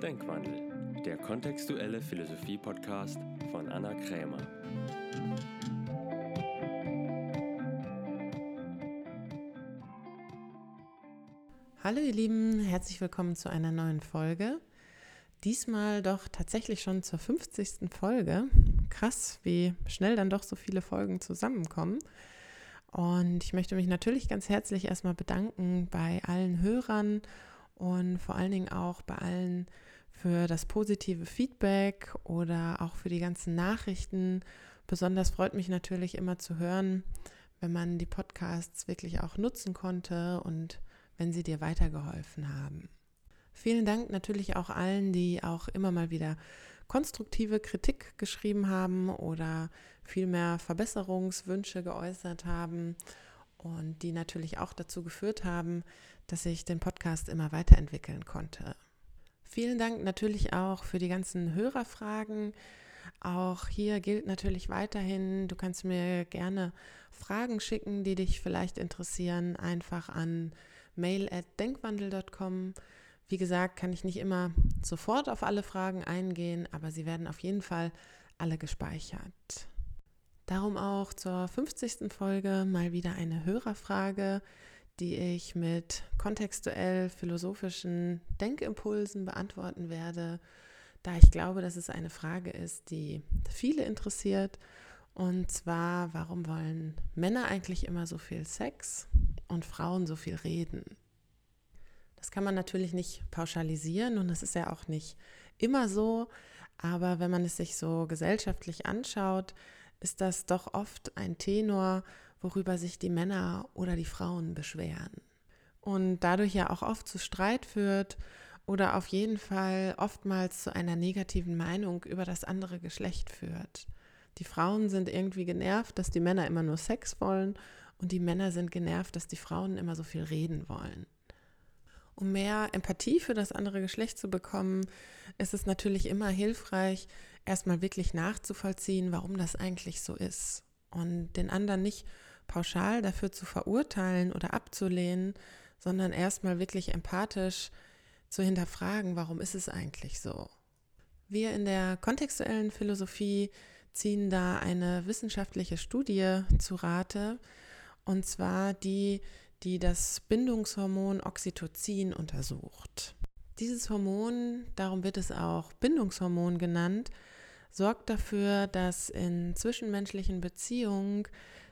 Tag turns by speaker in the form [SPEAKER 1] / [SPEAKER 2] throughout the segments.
[SPEAKER 1] Denkwandel, der kontextuelle Philosophie-Podcast von Anna Krämer.
[SPEAKER 2] Hallo ihr Lieben, herzlich willkommen zu einer neuen Folge. Diesmal doch tatsächlich schon zur 50. Folge. Krass, wie schnell dann doch so viele Folgen zusammenkommen. Und ich möchte mich natürlich ganz herzlich erstmal bedanken bei allen Hörern und vor allen Dingen auch bei allen für das positive Feedback oder auch für die ganzen Nachrichten. Besonders freut mich natürlich immer zu hören, wenn man die Podcasts wirklich auch nutzen konnte und wenn sie dir weitergeholfen haben. Vielen Dank natürlich auch allen, die auch immer mal wieder konstruktive Kritik geschrieben haben oder vielmehr Verbesserungswünsche geäußert haben und die natürlich auch dazu geführt haben, dass ich den Podcast immer weiterentwickeln konnte. Vielen Dank natürlich auch für die ganzen Hörerfragen. Auch hier gilt natürlich weiterhin, du kannst mir gerne Fragen schicken, die dich vielleicht interessieren, einfach an mail@denkwandel.com. Wie gesagt, kann ich nicht immer sofort auf alle Fragen eingehen, aber sie werden auf jeden Fall alle gespeichert. Darum auch zur 50. Folge mal wieder eine Hörerfrage, die ich mit kontextuell philosophischen Denkimpulsen beantworten werde, da ich glaube, dass es eine Frage ist, die viele interessiert. Und zwar, warum wollen Männer eigentlich immer so viel Sex und Frauen so viel reden? Das kann man natürlich nicht pauschalisieren und das ist ja auch nicht immer so. Aber wenn man es sich so gesellschaftlich anschaut, ist das doch oft ein Tenor, worüber sich die Männer oder die Frauen beschweren. Und dadurch ja auch oft zu Streit führt oder auf jeden Fall oftmals zu einer negativen Meinung über das andere Geschlecht führt. Die Frauen sind irgendwie genervt, dass die Männer immer nur Sex wollen und die Männer sind genervt, dass die Frauen immer so viel reden wollen. Um mehr Empathie für das andere Geschlecht zu bekommen, ist es natürlich immer hilfreich, erstmal wirklich nachzuvollziehen, warum das eigentlich so ist. Und den anderen nicht pauschal dafür zu verurteilen oder abzulehnen, sondern erstmal wirklich empathisch zu hinterfragen, warum ist es eigentlich so. Wir in der kontextuellen Philosophie ziehen da eine wissenschaftliche Studie zu Rate, und zwar die die das Bindungshormon Oxytocin untersucht. Dieses Hormon, darum wird es auch Bindungshormon genannt, sorgt dafür, dass in zwischenmenschlichen Beziehungen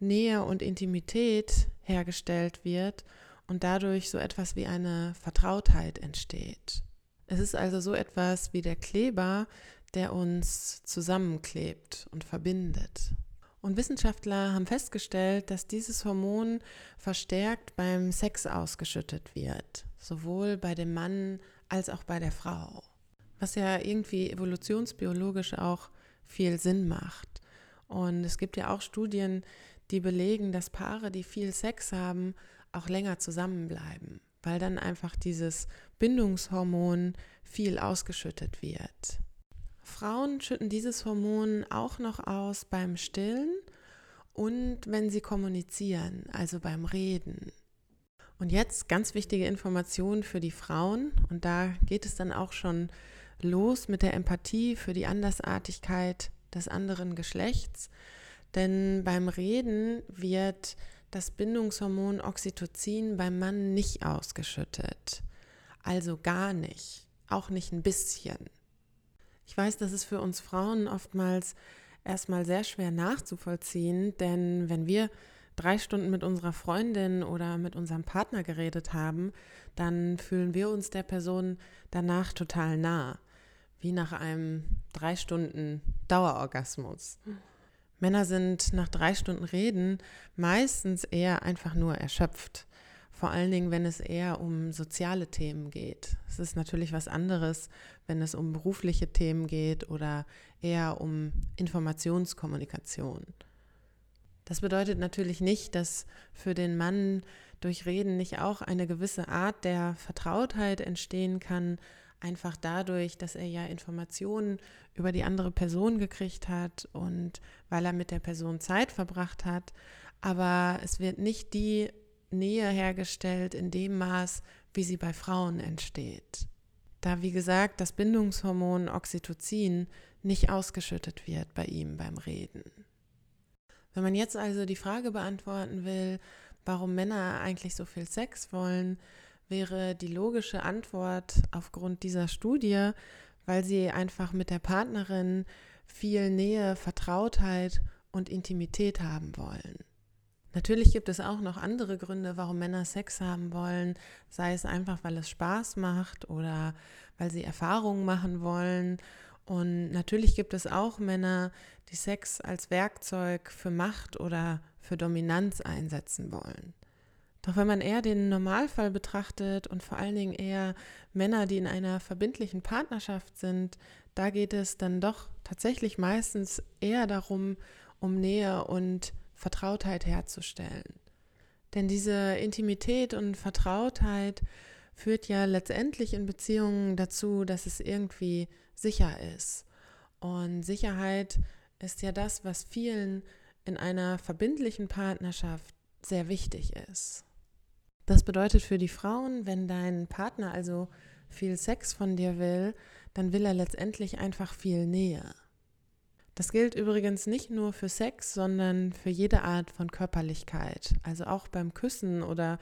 [SPEAKER 2] Nähe und Intimität hergestellt wird und dadurch so etwas wie eine Vertrautheit entsteht. Es ist also so etwas wie der Kleber, der uns zusammenklebt und verbindet. Und Wissenschaftler haben festgestellt, dass dieses Hormon verstärkt beim Sex ausgeschüttet wird, sowohl bei dem Mann als auch bei der Frau. Was ja irgendwie evolutionsbiologisch auch viel Sinn macht. Und es gibt ja auch Studien, die belegen, dass Paare, die viel Sex haben, auch länger zusammenbleiben, weil dann einfach dieses Bindungshormon viel ausgeschüttet wird. Frauen schütten dieses Hormon auch noch aus beim Stillen und wenn sie kommunizieren, also beim Reden. Und jetzt ganz wichtige Information für die Frauen und da geht es dann auch schon los mit der Empathie für die Andersartigkeit des anderen Geschlechts, denn beim Reden wird das Bindungshormon Oxytocin beim Mann nicht ausgeschüttet. Also gar nicht, auch nicht ein bisschen. Ich weiß, das ist für uns Frauen oftmals erstmal sehr schwer nachzuvollziehen, denn wenn wir drei Stunden mit unserer Freundin oder mit unserem Partner geredet haben, dann fühlen wir uns der Person danach total nah, wie nach einem drei Stunden Dauerorgasmus. Männer sind nach drei Stunden Reden meistens eher einfach nur erschöpft. Vor allen Dingen, wenn es eher um soziale Themen geht. Es ist natürlich was anderes, wenn es um berufliche Themen geht oder eher um Informationskommunikation. Das bedeutet natürlich nicht, dass für den Mann durch Reden nicht auch eine gewisse Art der Vertrautheit entstehen kann, einfach dadurch, dass er ja Informationen über die andere Person gekriegt hat und weil er mit der Person Zeit verbracht hat. Aber es wird nicht die Nähe hergestellt in dem Maß, wie sie bei Frauen entsteht. da wie gesagt das Bindungshormon Oxytocin nicht ausgeschüttet wird bei ihm beim Reden. Wenn man jetzt also die Frage beantworten will, warum Männer eigentlich so viel Sex wollen, wäre die logische Antwort aufgrund dieser Studie, weil sie einfach mit der Partnerin viel Nähe, Vertrautheit und Intimität haben wollen. Natürlich gibt es auch noch andere Gründe, warum Männer Sex haben wollen, sei es einfach, weil es Spaß macht oder weil sie Erfahrungen machen wollen. Und natürlich gibt es auch Männer, die Sex als Werkzeug für Macht oder für Dominanz einsetzen wollen. Doch wenn man eher den Normalfall betrachtet und vor allen Dingen eher Männer, die in einer verbindlichen Partnerschaft sind, da geht es dann doch tatsächlich meistens eher darum, um Nähe und Vertrautheit herzustellen. Denn diese Intimität und Vertrautheit führt ja letztendlich in Beziehungen dazu, dass es irgendwie sicher ist. Und Sicherheit ist ja das, was vielen in einer verbindlichen Partnerschaft sehr wichtig ist. Das bedeutet für die Frauen, wenn dein Partner also viel Sex von dir will, dann will er letztendlich einfach viel Nähe. Das gilt übrigens nicht nur für Sex, sondern für jede Art von Körperlichkeit. Also auch beim Küssen oder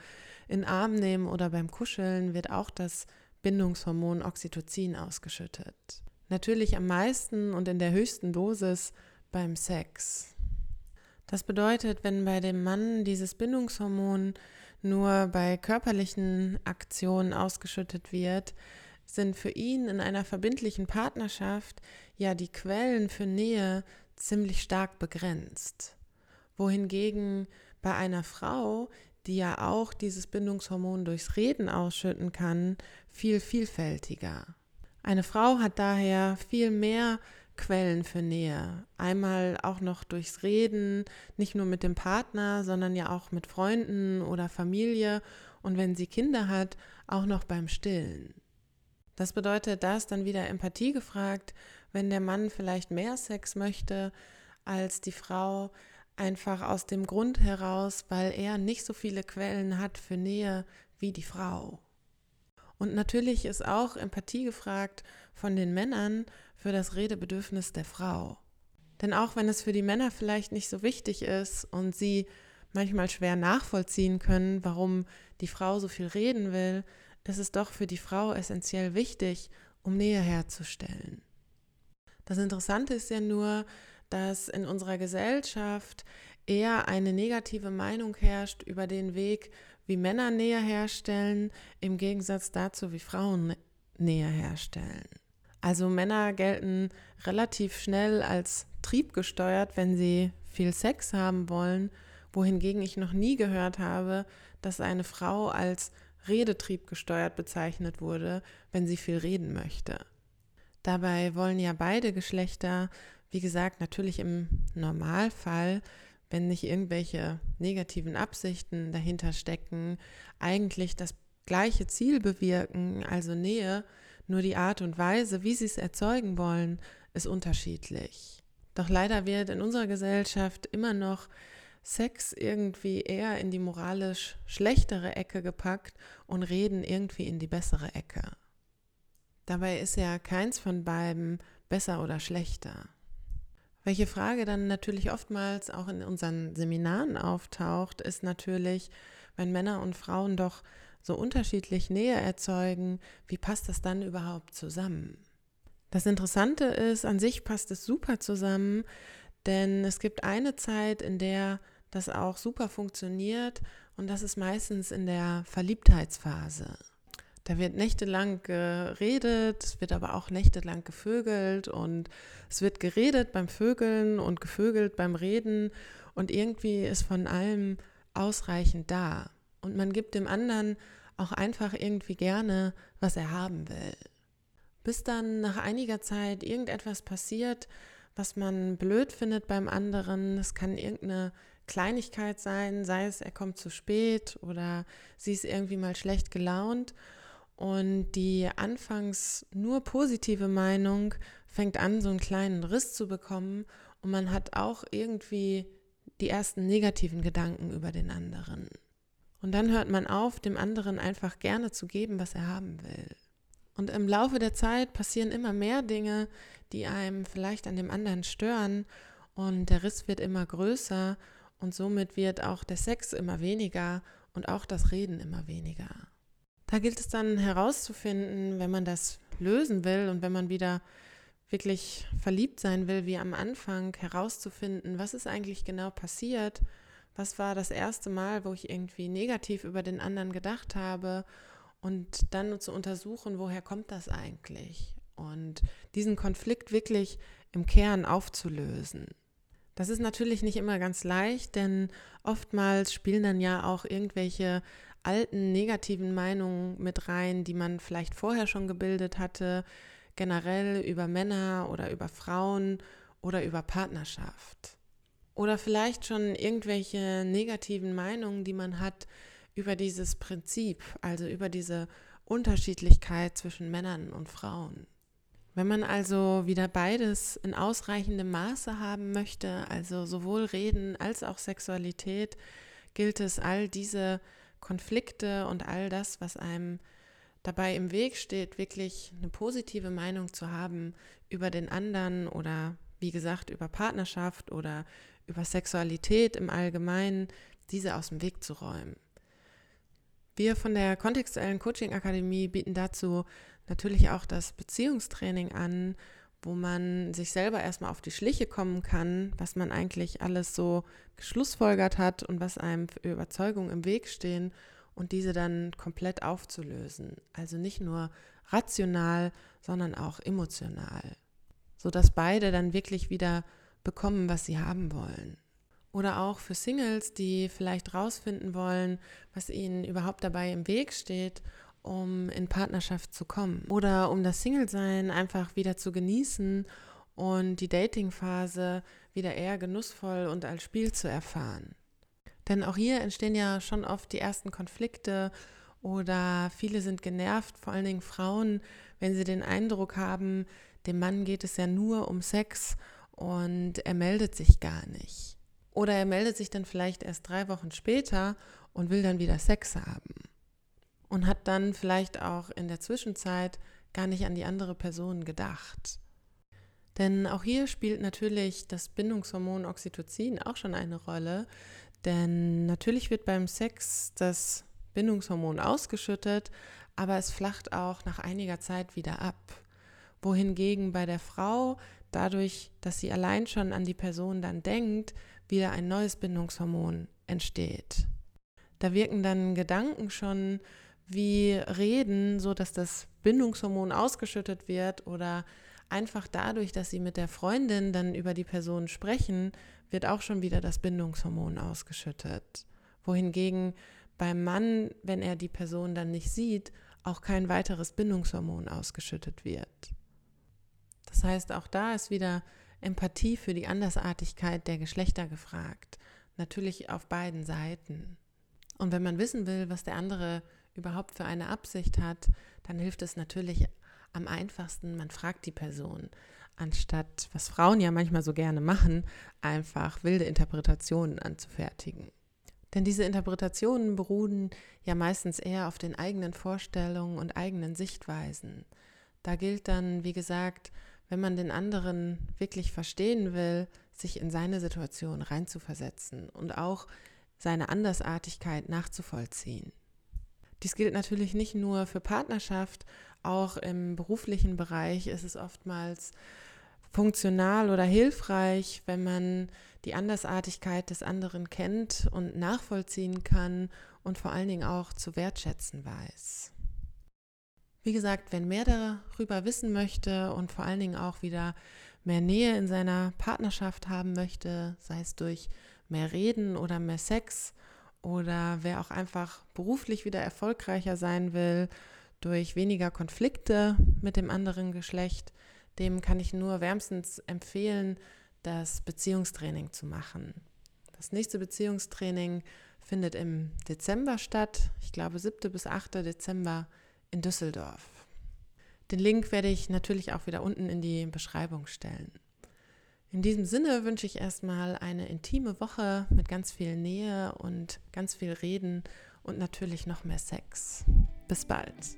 [SPEAKER 2] in Arm nehmen oder beim Kuscheln wird auch das Bindungshormon Oxytocin ausgeschüttet. Natürlich am meisten und in der höchsten Dosis beim Sex. Das bedeutet, wenn bei dem Mann dieses Bindungshormon nur bei körperlichen Aktionen ausgeschüttet wird, sind für ihn in einer verbindlichen Partnerschaft ja die Quellen für Nähe ziemlich stark begrenzt. Wohingegen bei einer Frau, die ja auch dieses Bindungshormon durchs Reden ausschütten kann, viel vielfältiger. Eine Frau hat daher viel mehr Quellen für Nähe. Einmal auch noch durchs Reden, nicht nur mit dem Partner, sondern ja auch mit Freunden oder Familie und wenn sie Kinder hat, auch noch beim Stillen. Das bedeutet, da ist dann wieder Empathie gefragt, wenn der Mann vielleicht mehr Sex möchte als die Frau, einfach aus dem Grund heraus, weil er nicht so viele Quellen hat für Nähe wie die Frau. Und natürlich ist auch Empathie gefragt von den Männern für das Redebedürfnis der Frau. Denn auch wenn es für die Männer vielleicht nicht so wichtig ist und sie manchmal schwer nachvollziehen können, warum die Frau so viel reden will, ist es doch für die Frau essentiell wichtig, um Nähe herzustellen. Das Interessante ist ja nur, dass in unserer Gesellschaft eher eine negative Meinung herrscht über den Weg, wie Männer Nähe herstellen, im Gegensatz dazu, wie Frauen Nähe herstellen. Also Männer gelten relativ schnell als triebgesteuert, wenn sie viel Sex haben wollen, wohingegen ich noch nie gehört habe, dass eine Frau als Redetrieb gesteuert bezeichnet wurde, wenn sie viel reden möchte. Dabei wollen ja beide Geschlechter, wie gesagt, natürlich im Normalfall, wenn nicht irgendwelche negativen Absichten dahinter stecken, eigentlich das gleiche Ziel bewirken, also Nähe, nur die Art und Weise, wie sie es erzeugen wollen, ist unterschiedlich. Doch leider wird in unserer Gesellschaft immer noch Sex irgendwie eher in die moralisch schlechtere Ecke gepackt und Reden irgendwie in die bessere Ecke. Dabei ist ja keins von beiden besser oder schlechter. Welche Frage dann natürlich oftmals auch in unseren Seminaren auftaucht, ist natürlich, wenn Männer und Frauen doch so unterschiedlich Nähe erzeugen, wie passt das dann überhaupt zusammen? Das Interessante ist, an sich passt es super zusammen, denn es gibt eine Zeit, in der das auch super funktioniert und das ist meistens in der Verliebtheitsphase. Da wird nächtelang geredet, es wird aber auch nächtelang gevögelt und es wird geredet beim Vögeln und gevögelt beim Reden und irgendwie ist von allem ausreichend da. Und man gibt dem anderen auch einfach irgendwie gerne, was er haben will. Bis dann nach einiger Zeit irgendetwas passiert, was man blöd findet beim anderen. Es kann irgendeine Kleinigkeit sein, sei es, er kommt zu spät oder sie ist irgendwie mal schlecht gelaunt. Und die anfangs nur positive Meinung fängt an, so einen kleinen Riss zu bekommen und man hat auch irgendwie die ersten negativen Gedanken über den anderen. Und dann hört man auf, dem anderen einfach gerne zu geben, was er haben will. Und im Laufe der Zeit passieren immer mehr Dinge, die einem vielleicht an dem anderen stören und der Riss wird immer größer und somit wird auch der Sex immer weniger und auch das Reden immer weniger. Da gilt es dann herauszufinden, wenn man das lösen will und wenn man wieder wirklich verliebt sein will, wie am Anfang, herauszufinden, was ist eigentlich genau passiert, was war das erste Mal, wo ich irgendwie negativ über den anderen gedacht habe und dann zu untersuchen, woher kommt das eigentlich und diesen Konflikt wirklich im Kern aufzulösen. Das ist natürlich nicht immer ganz leicht, denn oftmals spielen dann ja auch irgendwelche alten negativen Meinungen mit rein, die man vielleicht vorher schon gebildet hatte, generell über Männer oder über Frauen oder über Partnerschaft. Oder vielleicht schon irgendwelche negativen Meinungen, die man hat über dieses Prinzip, also über diese Unterschiedlichkeit zwischen Männern und Frauen. Wenn man also wieder beides in ausreichendem Maße haben möchte, also sowohl Reden als auch Sexualität, gilt es, all diese Konflikte und all das, was einem dabei im Weg steht, wirklich eine positive Meinung zu haben über den anderen oder wie gesagt über Partnerschaft oder über Sexualität im Allgemeinen, diese aus dem Weg zu räumen. Wir von der kontextuellen Coaching Akademie bieten dazu natürlich auch das Beziehungstraining an, wo man sich selber erstmal auf die Schliche kommen kann, was man eigentlich alles so geschlussfolgert hat und was einem für Überzeugungen im Weg stehen und diese dann komplett aufzulösen. Also nicht nur rational, sondern auch emotional, sodass beide dann wirklich wieder bekommen, was sie haben wollen. Oder auch für Singles, die vielleicht rausfinden wollen, was ihnen überhaupt dabei im Weg steht um in Partnerschaft zu kommen oder um das Single-Sein einfach wieder zu genießen und die Dating-Phase wieder eher genussvoll und als Spiel zu erfahren. Denn auch hier entstehen ja schon oft die ersten Konflikte oder viele sind genervt, vor allen Dingen Frauen, wenn sie den Eindruck haben, dem Mann geht es ja nur um Sex und er meldet sich gar nicht. Oder er meldet sich dann vielleicht erst drei Wochen später und will dann wieder Sex haben und hat dann vielleicht auch in der Zwischenzeit gar nicht an die andere Person gedacht. Denn auch hier spielt natürlich das Bindungshormon Oxytocin auch schon eine Rolle, denn natürlich wird beim Sex das Bindungshormon ausgeschüttet, aber es flacht auch nach einiger Zeit wieder ab. Wohingegen bei der Frau dadurch, dass sie allein schon an die Person dann denkt, wieder ein neues Bindungshormon entsteht. Da wirken dann Gedanken schon wie Reden, so dass das Bindungshormon ausgeschüttet wird oder einfach dadurch, dass sie mit der Freundin dann über die Person sprechen, wird auch schon wieder das Bindungshormon ausgeschüttet. Wohingegen beim Mann, wenn er die Person dann nicht sieht, auch kein weiteres Bindungshormon ausgeschüttet wird. Das heißt, auch da ist wieder Empathie für die Andersartigkeit der Geschlechter gefragt. Natürlich auf beiden Seiten. Und wenn man wissen will, was der andere überhaupt für eine Absicht hat, dann hilft es natürlich am einfachsten, man fragt die Person, anstatt, was Frauen ja manchmal so gerne machen, einfach wilde Interpretationen anzufertigen. Denn diese Interpretationen beruhen ja meistens eher auf den eigenen Vorstellungen und eigenen Sichtweisen. Da gilt dann, wie gesagt, wenn man den anderen wirklich verstehen will, sich in seine Situation reinzuversetzen und auch seine Andersartigkeit nachzuvollziehen. Dies gilt natürlich nicht nur für Partnerschaft, auch im beruflichen Bereich ist es oftmals funktional oder hilfreich, wenn man die Andersartigkeit des anderen kennt und nachvollziehen kann und vor allen Dingen auch zu wertschätzen weiß. Wie gesagt, wenn mehr darüber wissen möchte und vor allen Dingen auch wieder mehr Nähe in seiner Partnerschaft haben möchte, sei es durch mehr Reden oder mehr Sex oder wer auch einfach beruflich wieder erfolgreicher sein will durch weniger Konflikte mit dem anderen Geschlecht, dem kann ich nur wärmstens empfehlen, das Beziehungstraining zu machen. Das nächste Beziehungstraining findet im Dezember statt, ich glaube 7. bis 8. Dezember in Düsseldorf. Den Link werde ich natürlich auch wieder unten in die Beschreibung stellen. In diesem Sinne wünsche ich erstmal eine intime Woche mit ganz viel Nähe und ganz viel Reden und natürlich noch mehr Sex. Bis bald.